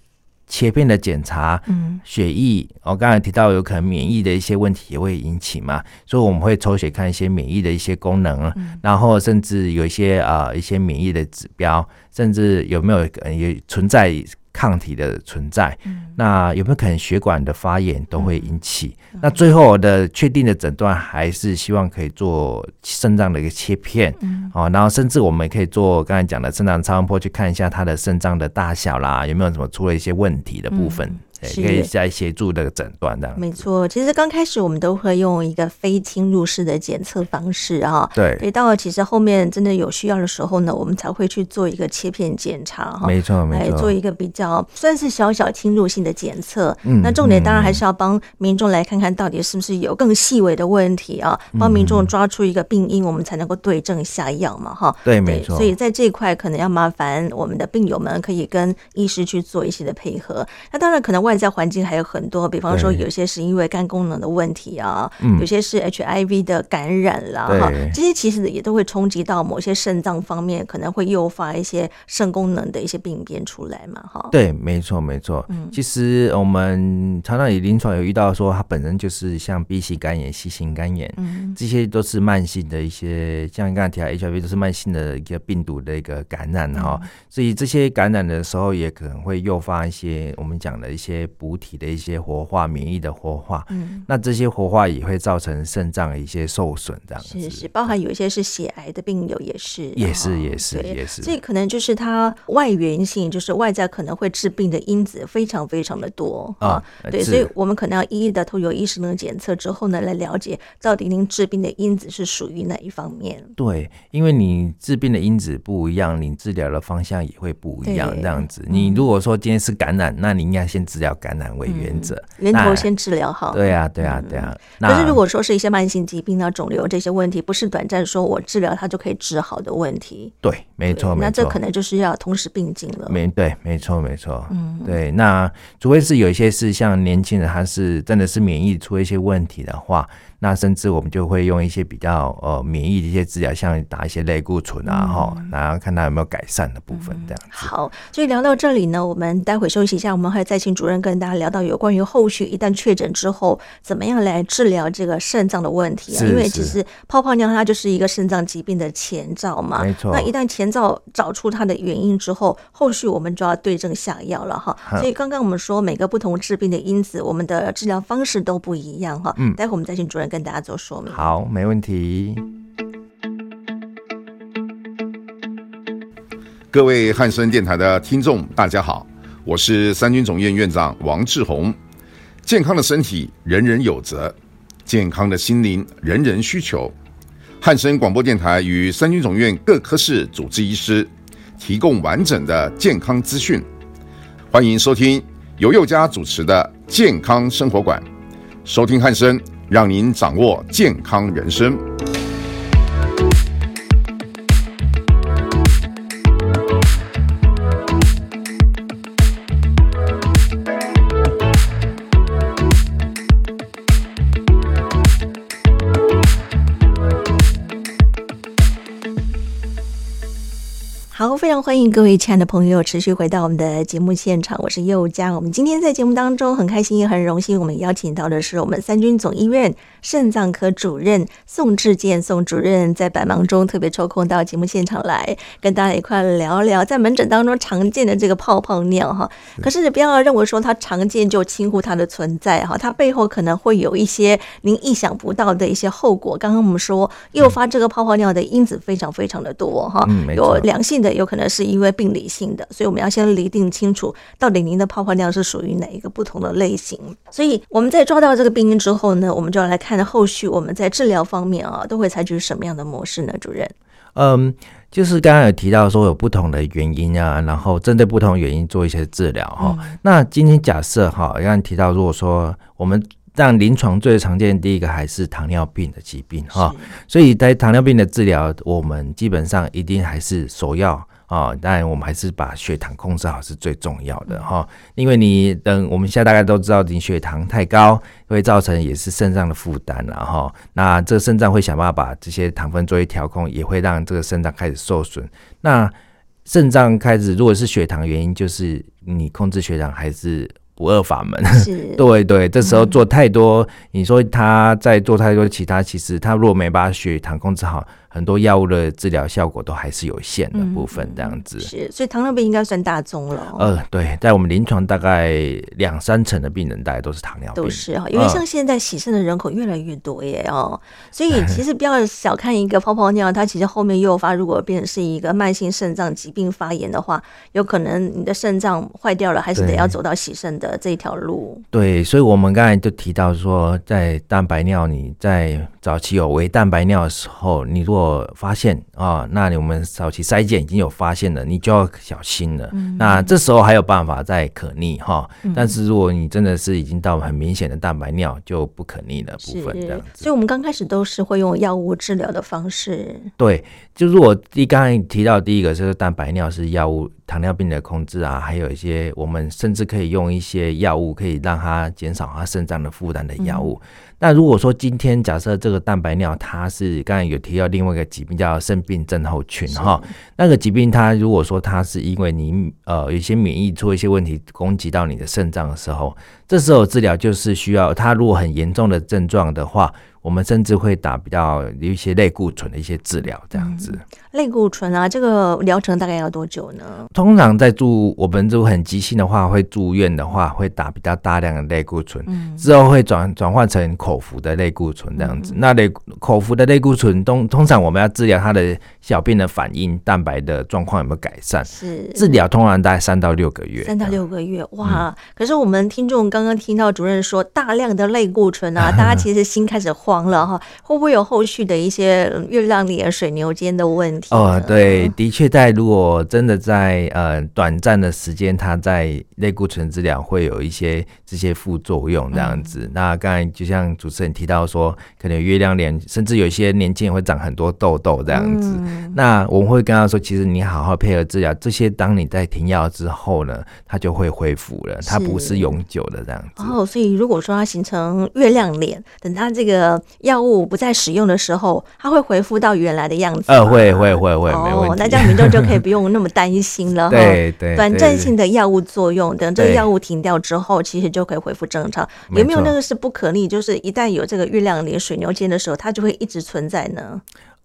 切片的检查，嗯，血液，我刚才提到有可能免疫的一些问题也会引起嘛，所以我们会抽血看一些免疫的一些功能，嗯、然后甚至有一些啊、呃、一些免疫的指标，甚至有没有也存在。抗体的存在，那有没有可能血管的发炎都会引起？那最后的确定的诊断还是希望可以做肾脏的一个切片，哦，然后甚至我们也可以做刚才讲的肾脏超声波去看一下他的肾脏的大小啦，有没有什么出了一些问题的部分。可以再协助这个诊断的，没错。其实刚开始我们都会用一个非侵入式的检测方式啊，对。所以，到了其实后面真的有需要的时候呢，我们才会去做一个切片检查哈，没错，没错，来做一个比较算是小小侵入性的检测。嗯，那重点当然还是要帮民众来看看到底是不是有更细微的问题啊，帮民众抓出一个病因，我们才能够对症下药嘛，哈。对，没错。所以在这一块可能要麻烦我们的病友们可以跟医师去做一些的配合。那当然可能外。外在环境还有很多，比方说有些是因为肝功能的问题啊，有些是 HIV 的感染啦，哈，这些其实也都会冲击到某些肾脏方面，可能会诱发一些肾功能的一些病变出来嘛，哈。对，没错，没错。嗯，其实我们常常也临床有遇到说，它本身就是像 B 型肝炎、C 型肝炎，嗯，这些都是慢性的一些，像你刚才提到 HIV 都是慢性的一个病毒的一个感染哈，所以这些感染的时候也可能会诱发一些我们讲的一些。补体的一些活化，免疫的活化，嗯，那这些活化也会造成肾脏的一些受损，这样子是是，包含有一些是血癌的病友也是，也是也是也是，这可能就是它外源性，就是外在可能会致病的因子非常非常的多啊，对，所以我们可能要一一的透过医生的检测之后呢，来了解到底您治病的因子是属于哪一方面。对，因为你治病的因子不一样，你治疗的方向也会不一样，这样子。你如果说今天是感染，那你应该先治疗。感染为原则，嗯，源头先治疗好。对呀，对呀，对呀。可是如果说是一些慢性疾病啊、肿瘤这些问题，不是短暂说我治疗它就可以治好的问题。对，没错，没错。那这可能就是要同时并进了。没对，没错，没错。嗯，对。那除非是有一些是像年轻人，他是真的是免疫出一些问题的话。那甚至我们就会用一些比较呃免疫的一些治疗，像打一些类固醇啊，哈、嗯，然后看他有没有改善的部分，这样子、嗯。好，所以聊到这里呢，我们待会休息一下，我们会再请主任跟大家聊到有关于后续一旦确诊之后，怎么样来治疗这个肾脏的问题啊？因为其实泡泡尿它就是一个肾脏疾病的前兆嘛，没错。那一旦前兆找出它的原因之后，后续我们就要对症下药了哈。所以刚刚我们说每个不同治病的因子，我们的治疗方式都不一样哈。嗯，待会我们再请主任。跟大家做说明。好，没问题。各位汉声电台的听众，大家好，我是三军总院院长王志宏。健康的身体人人有责，健康的心灵人人需求。汉声广播电台与三军总院各科室主治医师提供完整的健康资讯。欢迎收听由佑佳主持的健康生活馆，收听汉声。让您掌握健康人生。好。非常欢迎各位亲爱的朋友持续回到我们的节目现场，我是佑佳。我们今天在节目当中很开心也很荣幸，我们邀请到的是我们三军总医院肾脏科主任宋志健宋主任，在百忙中特别抽空到节目现场来跟大家一块聊聊在门诊当中常见的这个泡泡尿哈。可是不要认为说它常见就轻忽它的存在哈，它背后可能会有一些您意想不到的一些后果。刚刚我们说诱发这个泡泡尿的因子非常非常的多哈，有良性的。有可能是因为病理性的，所以我们要先厘定清楚，到底您的泡泡量是属于哪一个不同的类型。所以我们在抓到这个病因之后呢，我们就要来看后续我们在治疗方面啊，都会采取什么样的模式呢？主任，嗯，就是刚刚有提到说有不同的原因啊，然后针对不同原因做一些治疗哈。嗯、那今天假设哈，刚刚提到如果说我们但临床最常见的第一个还是糖尿病的疾病哈，所以在糖尿病的治疗，我们基本上一定还是首要啊，当然我们还是把血糖控制好是最重要的哈，因为你等我们现在大概都知道，你血糖太高会造成也是肾脏的负担了哈，那这个肾脏会想办法把这些糖分做一调控，也会让这个肾脏开始受损。那肾脏开始如果是血糖原因，就是你控制血糖还是。不二法门，是 [laughs] 对对，这时候做太多，嗯、你说他在做太多其他，其实他如果没把血糖控制好。很多药物的治疗效果都还是有限的部分，这样子、嗯、是，所以糖尿病应该算大宗了。呃，对，在我们临床大概两三成的病人大概都是糖尿病，都是哈，因为像现在洗肾的人口越来越多耶哦，[laughs] 所以其实不要小看一个泡泡尿，它其实后面诱发，如果变成是一个慢性肾脏疾病发炎的话，有可能你的肾脏坏掉了，还是得要走到洗肾的这一条路。对，所以我们刚才就提到说，在蛋白尿，你在早期有微蛋白尿的时候，你如果发现啊，那你我们早期筛检已经有发现了，你就要小心了。嗯、那这时候还有办法再可逆哈，嗯、但是如果你真的是已经到很明显的蛋白尿，就不可逆的部分这样子。所以我们刚开始都是会用药物治疗的方式。对，就是我第刚才提到第一个就是蛋白尿是药物糖尿病的控制啊，还有一些我们甚至可以用一些药物可以让它减少它肾脏的负担的药物。嗯那如果说今天假设这个蛋白尿，它是刚才有提到另外一个疾病叫肾病症候群哈，那个疾病它如果说它是因为你呃有些免疫出一些问题攻击到你的肾脏的时候，这时候治疗就是需要它如果很严重的症状的话。我们甚至会打比较有一些类固醇的一些治疗，这样子。嗯、类固醇啊，这个疗程大概要多久呢？通常在住我们就很急性的话，会住院的话，会打比较大量的类固醇，嗯、之后会转转换成口服的类固醇这样子。嗯、那类口服的类固醇，通通常我们要治疗它的小便的反应、蛋白的状况有没有改善？是治疗通常大概三到六个月。三到六个月，哇！嗯、可是我们听众刚刚听到主任说大量的类固醇啊，[laughs] 大家其实心开始慌。慌了哈，会不会有后续的一些月亮脸、水牛肩的问题？哦，对，的确，在如果真的在呃短暂的时间，它在类固醇治疗会有一些这些副作用这样子。嗯、那刚才就像主持人提到说，可能月亮脸，甚至有一些年轻人会长很多痘痘这样子。嗯、那我们会跟他说，其实你好好配合治疗，这些当你在停药之后呢，它就会恢复了，它不是永久的这样子。哦，所以如果说它形成月亮脸，等它这个。药物不再使用的时候，它会恢复到原来的样子。呃，会会会会，哦。那这样民众就可以不用那么担心了。[laughs] 对对，短暂性的药物作用，等这个药物停掉之后，其实就可以恢复正常。有没有那个是不可逆？就是一旦有这个月亮脸、水牛肩的时候，它就会一直存在呢？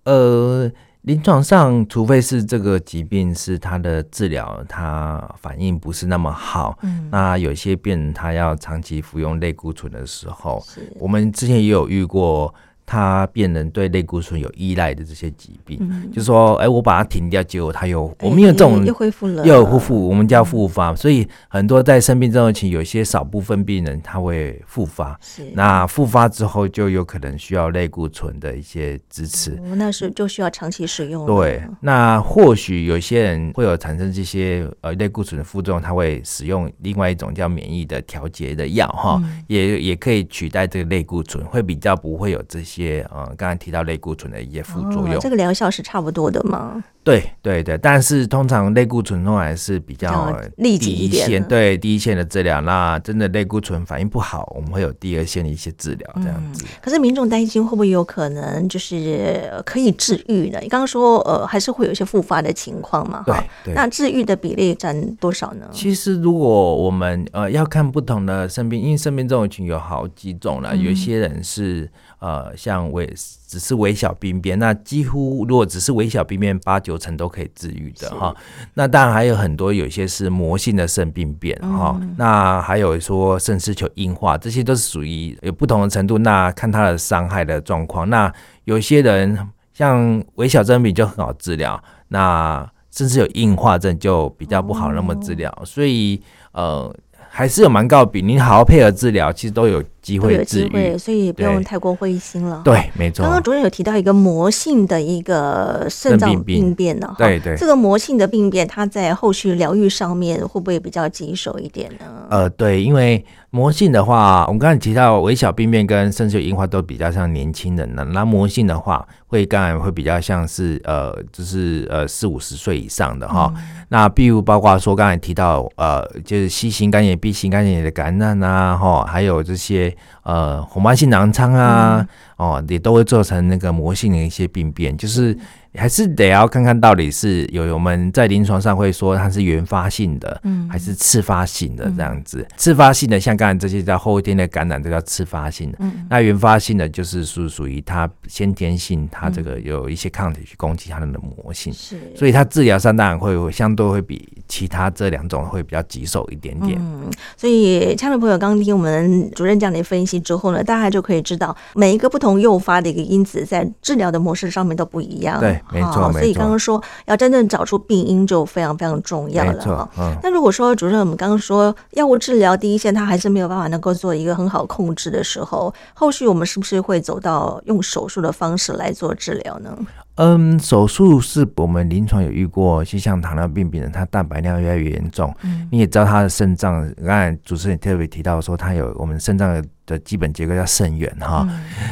呃。临床上，除非是这个疾病是他的治疗，他反应不是那么好，嗯，那有些病人他要长期服用类固醇的时候，我们之前也有遇过。他病人对类固醇有依赖的这些疾病，嗯、就是说，哎、欸，我把它停掉，结果他又，欸、我们有这种又恢复了，又有恢复，我们叫复发。嗯、所以很多在生病这种期，有些少部分病人他会复发，是那复发之后就有可能需要类固醇的一些支持。嗯、那是就需要长期使用。对，那或许有些人会有产生这些呃类固醇的副作用，他会使用另外一种叫免疫的调节的药哈，嗯、也也可以取代这个类固醇，会比较不会有这些。些啊，刚才提到类固醇的一些副作用，哦、这个疗效是差不多的吗？对对对，但是通常类固醇通常是比较立即一点，对第一线的治疗。那真的类固醇反应不好，我们会有第二线的一些治疗这样子。嗯、可是民众担心会不会有可能就是可以治愈呢？你刚刚说呃还是会有一些复发的情况嘛？对对。那治愈的比例占多少呢？其实如果我们呃要看不同的生病，因为生病症候群有好几种了，嗯、有些人是。呃，像微只是微小病变，那几乎如果只是微小病变，八九成都可以治愈的哈。那当然还有很多，有些是膜性的肾病变哈、嗯。那还有说肾丝球硬化，这些都是属于有不同的程度。那看它的伤害的状况。那有些人像微小症病就很好治疗，那甚至有硬化症就比较不好那么治疗。所以呃，还是有蛮高的比，你好好配合治疗，其实都有。机会治愈，所以不用太过灰心了。对，没错。刚刚主任有提到一个魔性的一个肾脏病变呢，对对。这个膜性的病变，它在后续疗愈上面会不会比较棘手一点呢？呃，对，因为魔性的话，我们刚才提到微小病变跟肾丝硬化都比较像年轻人的，那魔性的话，会当然会比较像是呃，就是呃四五十岁以上的哈、嗯。那比如包括说刚才提到呃，就是 C 型肝炎、B 型肝炎的感染啊，哈，还有这些。呃，红斑性狼疮啊，嗯、哦，也都会做成那个膜性的一些病变，就是。还是得要看看到底是有我们在临床上会说它是原发性的，嗯，还是次发性的这样子。次发性的像刚才这些叫后天的感染，这叫次发性的。嗯，那原发性的就是属属于它先天性，它这个有一些抗体去攻击它的膜性，是，所以它治疗上当然会相对会比其他这两种会比较棘手一点点。嗯，所以亲爱的朋友，刚刚听我们主任这样的分析之后呢，大家就可以知道每一个不同诱发的一个因子在治疗的模式上面都不一样。对。没错，所以刚刚说要真正找出病因就非常非常重要了。嗯。那如果说主任，我们刚刚说药物治疗第一线，它还是没有办法能够做一个很好控制的时候，后续我们是不是会走到用手术的方式来做治疗呢？嗯，手术是我们临床有遇过，就像糖尿病病人，他蛋白尿越来越严重，嗯，你也知道他的肾脏，刚才主持人特别提到说，他有我们肾脏的基本结构叫肾源哈，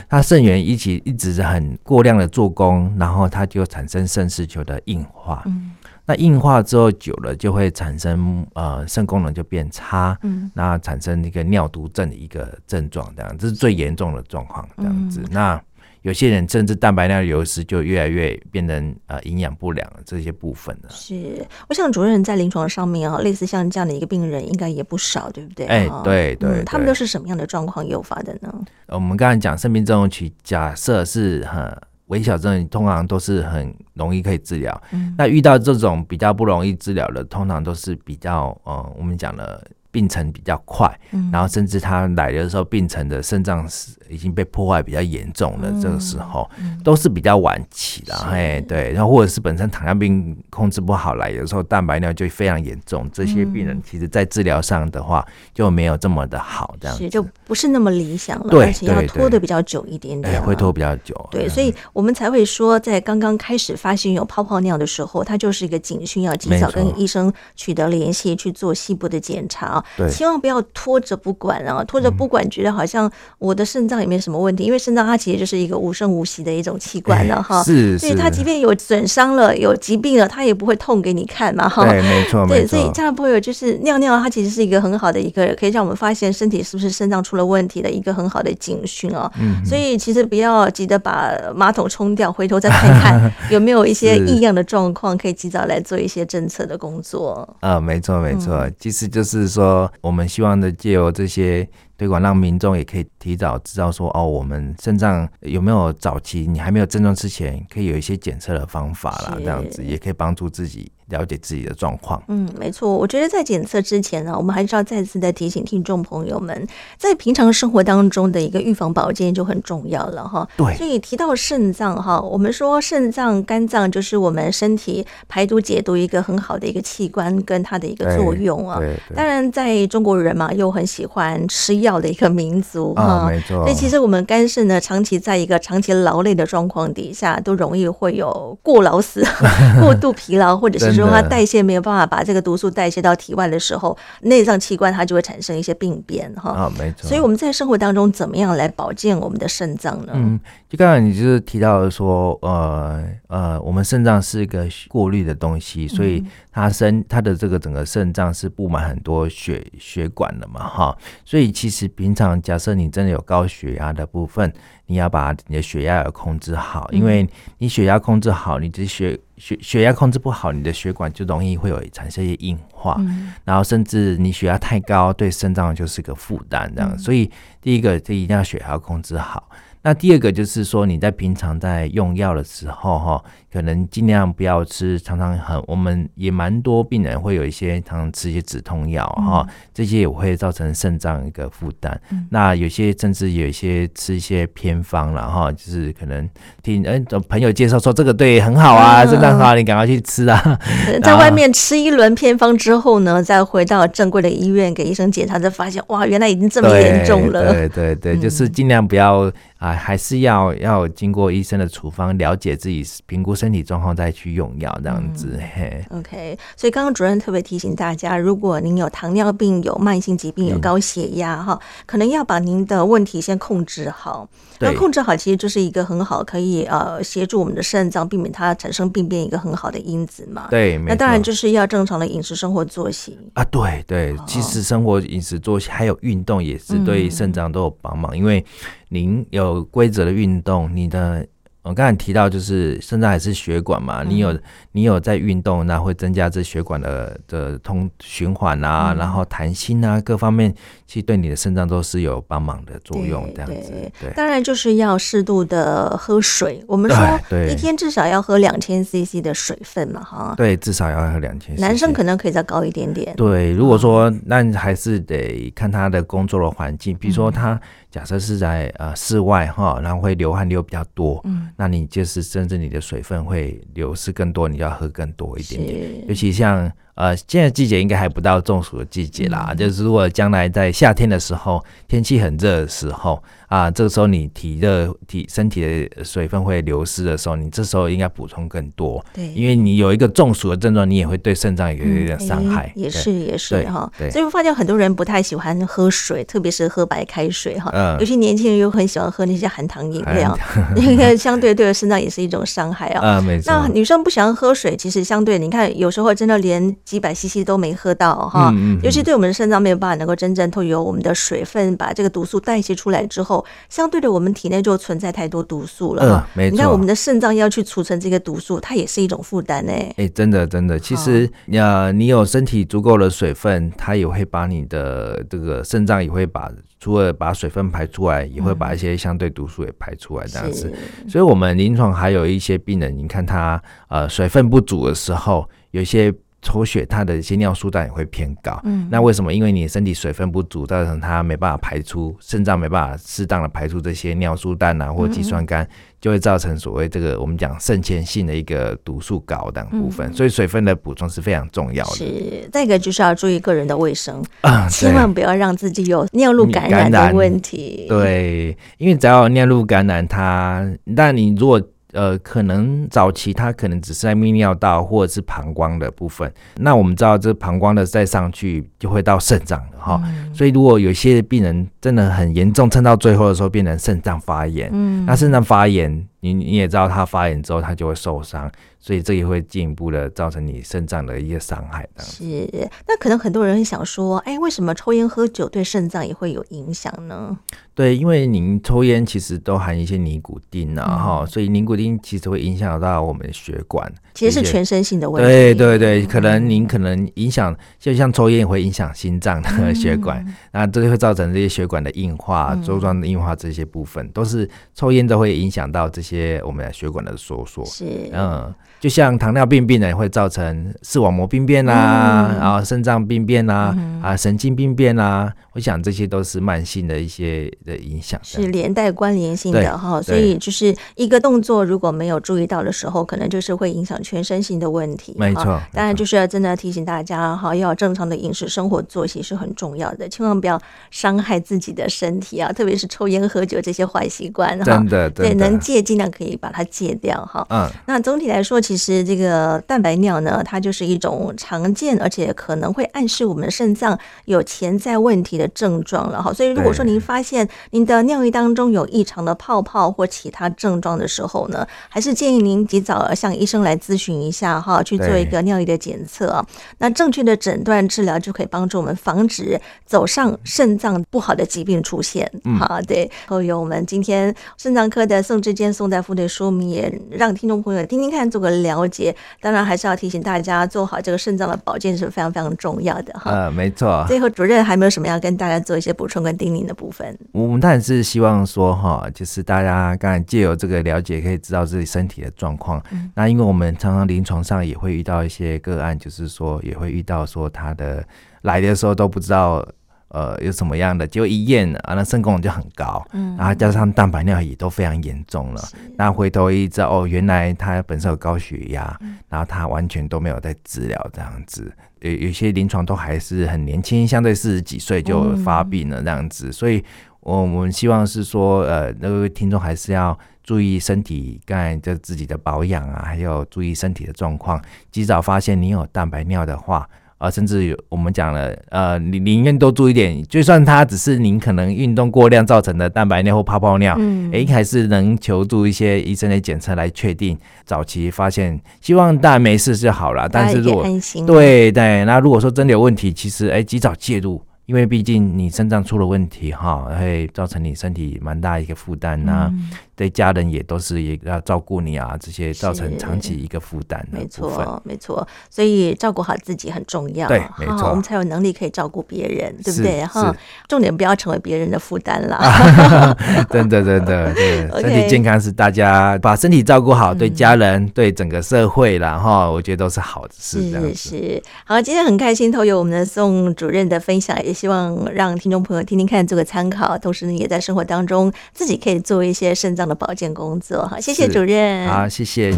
他肾源一起一直是很过量的做工，然后它就产生肾丝球的硬化，嗯，那硬化之后久了就会产生呃肾功能就变差，嗯，那产生一个尿毒症的一个症状，这样这是最严重的状况，这样子，嗯，那。有些人甚至蛋白量流失就越来越变成呃营养不良这些部分了。是，我想主任在临床上面啊，类似像这样的一个病人应该也不少，对不对？哎、欸，对对，他们都是什么样的状况诱发的呢？我们刚才讲肾病症候群，假设是很微小症，通常都是很容易可以治疗。嗯，那遇到这种比较不容易治疗的，通常都是比较呃，我们讲的。病程比较快，然后甚至他来的时候，病程的肾脏是已经被破坏比较严重了。这个时候都是比较晚期的，哎，对，然后或者是本身糖尿病控制不好来，有时候蛋白尿就非常严重。这些病人其实在治疗上的话就没有这么的好，这样子就不是那么理想了，对，而且要拖得比较久一点点，会拖比较久。对，所以我们才会说，在刚刚开始发现有泡泡尿的时候，它就是一个警讯，要及早跟医生取得联系，去做细部的检查。对，千万不要拖着不管啊！拖着不管，觉得好像我的肾脏也没什么问题，因为肾脏它其实就是一个无声无息的一种器官了哈。是，所以它即便有损伤了、有疾病了，它也不会痛给你看嘛哈。对，没错，对，所以这样不会有就是尿尿，它其实是一个很好的一个可以让我们发现身体是不是肾脏出了问题的一个很好的警讯啊。嗯。所以其实不要急着把马桶冲掉，回头再看看 [laughs] 有没有一些异样的状况，可以及早来做一些政策的工作。啊，没错，没错，其实就是说我们希望。的借由这些推广，让民众也可以提早知道说，哦，我们肾脏有没有早期，你还没有症状之前，可以有一些检测的方法啦，这样子也可以帮助自己。了解自己的状况，嗯，没错。我觉得在检测之前呢，我们还是要再次的提醒听众朋友们，在平常生活当中的一个预防保健就很重要了哈。对，所以提到肾脏哈，我们说肾脏、肝脏就是我们身体排毒解毒一个很好的一个器官跟它的一个作用啊。对，当然在中国人嘛，又很喜欢吃药的一个民族哈，没错。所以其实我们肝肾呢，长期在一个长期劳累的状况底下，都容易会有过劳死、[laughs] 过度疲劳或者是。时候它代谢没有办法把这个毒素代谢到体外的时候，内脏器官它就会产生一些病变哈。啊，没错。所以我们在生活当中怎么样来保健我们的肾脏呢？嗯，就刚才你就是提到说，呃呃，我们肾脏是一个过滤的东西，所以它身它的这个整个肾脏是布满很多血血管的嘛哈。所以其实平常假设你真的有高血压的部分，你要把你的血压要控制好，因为你血压控制好，你的血血血压控制不好，你的血管就容易会有产生一些硬化，嗯、然后甚至你血压太高，对肾脏就是个负担这样。嗯、所以第一个就一定要血压控制好。那第二个就是说，你在平常在用药的时候，哈，可能尽量不要吃，常常很，我们也蛮多病人会有一些常常吃一些止痛药，哈、嗯，这些也会造成肾脏一个负担。嗯、那有些甚至有一些吃一些偏方了，哈，就是可能听哎，朋友介绍说这个对很好啊，肾脏很好，你赶快去吃啊。在外面吃一轮偏方之后呢，再回到正规的医院给医生检查，才发现哇，原来已经这么严重了。对对对，就是尽量不要。啊，还是要要经过医生的处方，了解自己评估身体状况再去用药这样子。嗯、嘿，OK。所以刚刚主任特别提醒大家，如果您有糖尿病、有慢性疾病、有高血压哈，嗯、可能要把您的问题先控制好。对那控制好，其实就是一个很好可以呃协助我们的肾脏避免它产生病变一个很好的因子嘛。对，那当然就是要正常的饮食生活作息啊。对对，其实生活饮食作息还有运动也是对肾脏都有帮忙，嗯、因为。您有规则的运动，你的。我刚才提到，就是肾脏还是血管嘛，你有你有在运动，那会增加这血管的的通循环啊，然后弹性啊，各方面其实对你的肾脏都是有帮忙的作用。这样子，对，当然就是要适度的喝水。我们说一天至少要喝两千 CC 的水分嘛，哈。对，至少要喝两千。男生可能可以再高一点点。对，如果说那还是得看他的工作的环境，比如说他假设是在呃室外哈，然后会流汗流比较多，嗯。那你就是甚至你的水分会流失更多，你要喝更多一点点。尤其像呃，现在季节应该还不到中暑的季节啦，嗯、就是如果将来在夏天的时候，天气很热的时候。啊，这个时候你体热体身体的水分会流失的时候，你这时候应该补充更多。对，因为你有一个中暑的症状，你也会对肾脏有一点伤害。也是也是哈，所以我发现很多人不太喜欢喝水，特别是喝白开水哈。嗯。尤其年轻人又很喜欢喝那些含糖饮料，那 [laughs] 个相对对肾脏也是一种伤害啊。啊，没错。那女生不喜欢喝水，其实相对你看，有时候真的连几百 CC 都没喝到哈。嗯。尤其对我们的肾脏没有办法能够真正透由我们的水分把这个毒素代谢出来之后。相对的，我们体内就存在太多毒素了。嗯，没错。你看，我们的肾脏要去储存这个毒素，它也是一种负担呢。哎，真的，真的。其实，呃，你有身体足够的水分，它也会把你的这个肾脏也会把除了把水分排出来，也会把一些相对毒素也排出来，这样子。所以，我们临床还有一些病人，你看他呃水分不足的时候，有一些。抽血，它的一些尿素氮也会偏高。嗯，那为什么？因为你身体水分不足，造成它没办法排出，肾脏没办法适当的排出这些尿素氮啊，或肌酸酐，嗯、就会造成所谓这个我们讲肾前性的一个毒素高等部分。嗯、所以水分的补充是非常重要的。是，再一个就是要注意个人的卫生啊，千万不要让自己有尿路感染的问题。对，因为只要有尿路感染它，它但你如果呃，可能早期它可能只是在泌尿道或者是膀胱的部分，那我们知道这膀胱的再上去就会到肾脏了哈。嗯、所以如果有些病人真的很严重，撑到最后的时候变成肾脏发炎，嗯，那肾脏发炎，你你也知道它发炎之后它就会受伤。所以这也会进一步的造成你肾脏的一些伤害。是，那可能很多人会想说，哎，为什么抽烟喝酒对肾脏也会有影响呢？对，因为您抽烟其实都含一些尼古丁啊，哈、嗯，所以尼古丁其实会影响到我们的血管。其实是全身性的问题。对对对，可能您可能影响，就像抽烟也会影响心脏的血管，嗯、那这就会造成这些血管的硬化、周状的硬化这些部分，都是抽烟都会影响到这些我们的血管的收缩。是，嗯。就像糖尿病病人会造成视网膜病变啊，嗯、然后肾脏病变啊，嗯、啊神经病变啊，我想这些都是慢性的一些的影响，是连带关联性的哈。所以就是一个动作如果没有注意到的时候，可能就是会影响全身性的问题。没错，当然就是要真的提醒大家哈，要正常的饮食生活作息是很重要的，千万不要伤害自己的身体啊，特别是抽烟喝酒这些坏习惯哈。真的，对，能戒尽尽量可以把它戒掉哈。嗯，那总体来说，其实这个蛋白尿呢，它就是一种常见而且可能会暗示我们肾脏有潜在问题的症状了哈。所以如果说您发现您的尿液当中有异常的泡泡或其他症状的时候呢，还是建议您及早向医生来咨询一下哈，去做一个尿液的检测。那正确的诊断治疗就可以帮助我们防止走上肾脏不好的疾病出现。嗯好，对，后有我们今天肾脏科的宋志坚宋大夫的说明，也让听众朋友听听看，做个了解。当然，还是要提醒大家，做好这个肾脏的保健是非常非常重要的哈。呃，没错。最后，主任还没有什么要跟大家做一些补充跟叮咛的部分？我们当然是希望说哈，就是大家刚才借由这个了解，可以知道自己身体的状况。嗯、那因为我们常常临床上也会遇到一些个案，就是说也会遇到说他的来的时候都不知道。呃，有什么样的？结果一验啊，那肾功能就很高，嗯，然后加上蛋白尿也都非常严重了。那回头一知道，哦，原来他本身有高血压，嗯，然后他完全都没有在治疗这样子。有有些临床都还是很年轻，相对四十几岁就发病了这样子。嗯，所以，我我们希望是说，呃，那位听众还是要注意身体，刚才就自己的保养啊，还有注意身体的状况，及早发现你有蛋白尿的话。啊，甚至有我们讲了，呃，你宁愿多注意点，就算它只是您可能运动过量造成的蛋白尿或泡泡尿，嗯，哎，还是能求助一些医生的检测来确定，早期发现，希望大家没事就好了。但是如果对对，那如果说真的有问题，其实哎，及早介入。因为毕竟你肾脏出了问题哈，会造成你身体蛮大一个负担呐，对家人也都是也要照顾你啊，这些造成长期一个负担。没错，没错，所以照顾好自己很重要。对，没错，我们才有能力可以照顾别人，对不对？哈，重点不要成为别人的负担啦。[laughs] 真的，真的，[laughs] 对，身体健康是大家把身体照顾好，对家人、对整个社会啦哈，我觉得都是好的事。是是，好，今天很开心，都有我们的宋主任的分享。希望让听众朋友听听看，做个参考，同时呢，也在生活当中自己可以做一些肾脏的保健工作。好，谢谢主任。好，谢谢。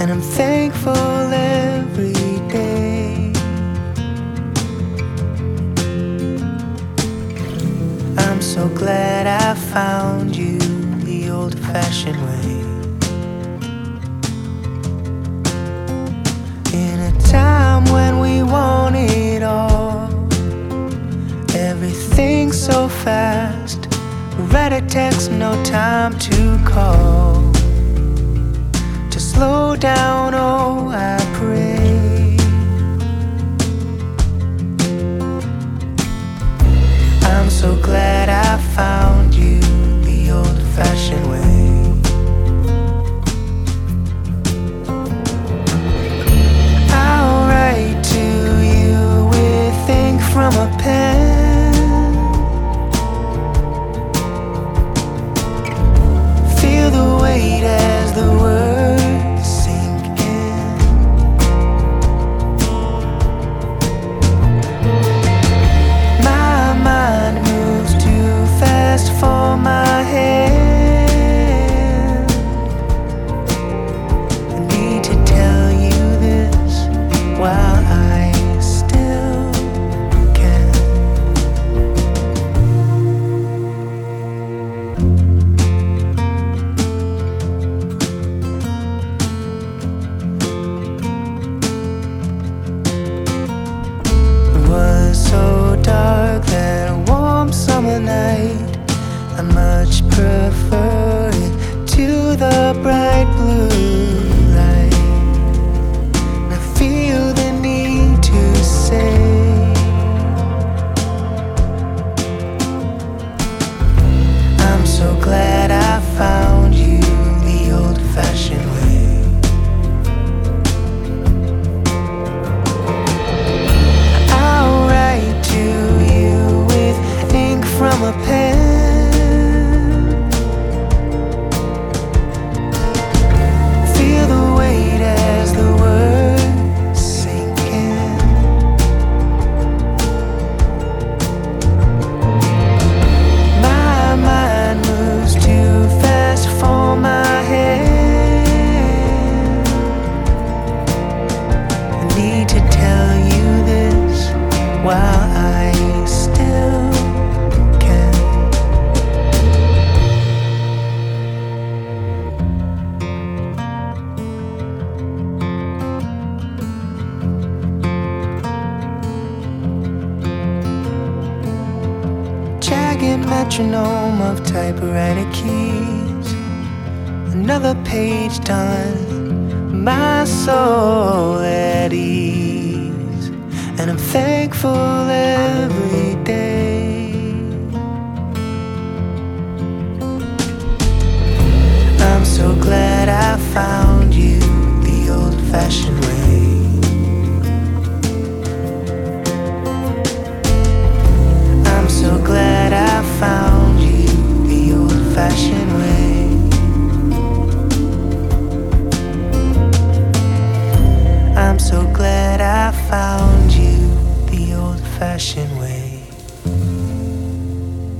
And I'm thankful every day. I'm so glad I found you the old fashioned way. In a time when we want it all, everything so fast. Write a text, no time to call slow down, oh, I pray. I'm so glad I found you the old fashioned way. I'll write to you with ink from a Another page done, my soul at ease. And I'm thankful every day. I'm so glad I found you the old fashioned way. I found you the old fashioned way.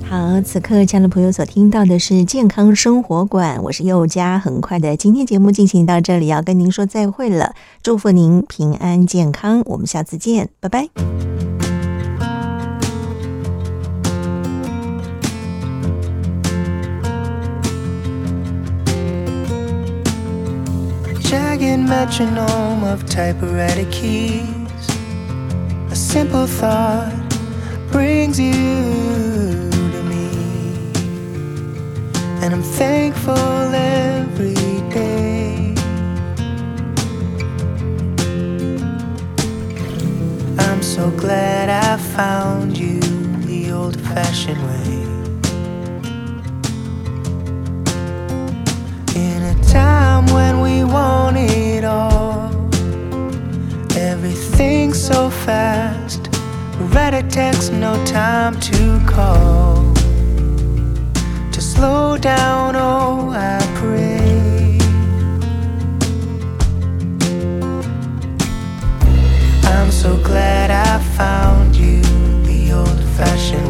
好，此刻亲爱的朋友所听到的是健康生活馆，我是佑佳。很快的，今天节目进行到这里，要跟您说再会了，祝福您平安健康，我们下次见，拜拜。Jagged metronome of typewriter keys. Simple thought brings you to me. And I'm thankful every day. I'm so glad I found you the old fashioned way. In a time when we want it all, everything so fast. Write a text, no time to call. To slow down, oh, I pray. I'm so glad I found you the old fashioned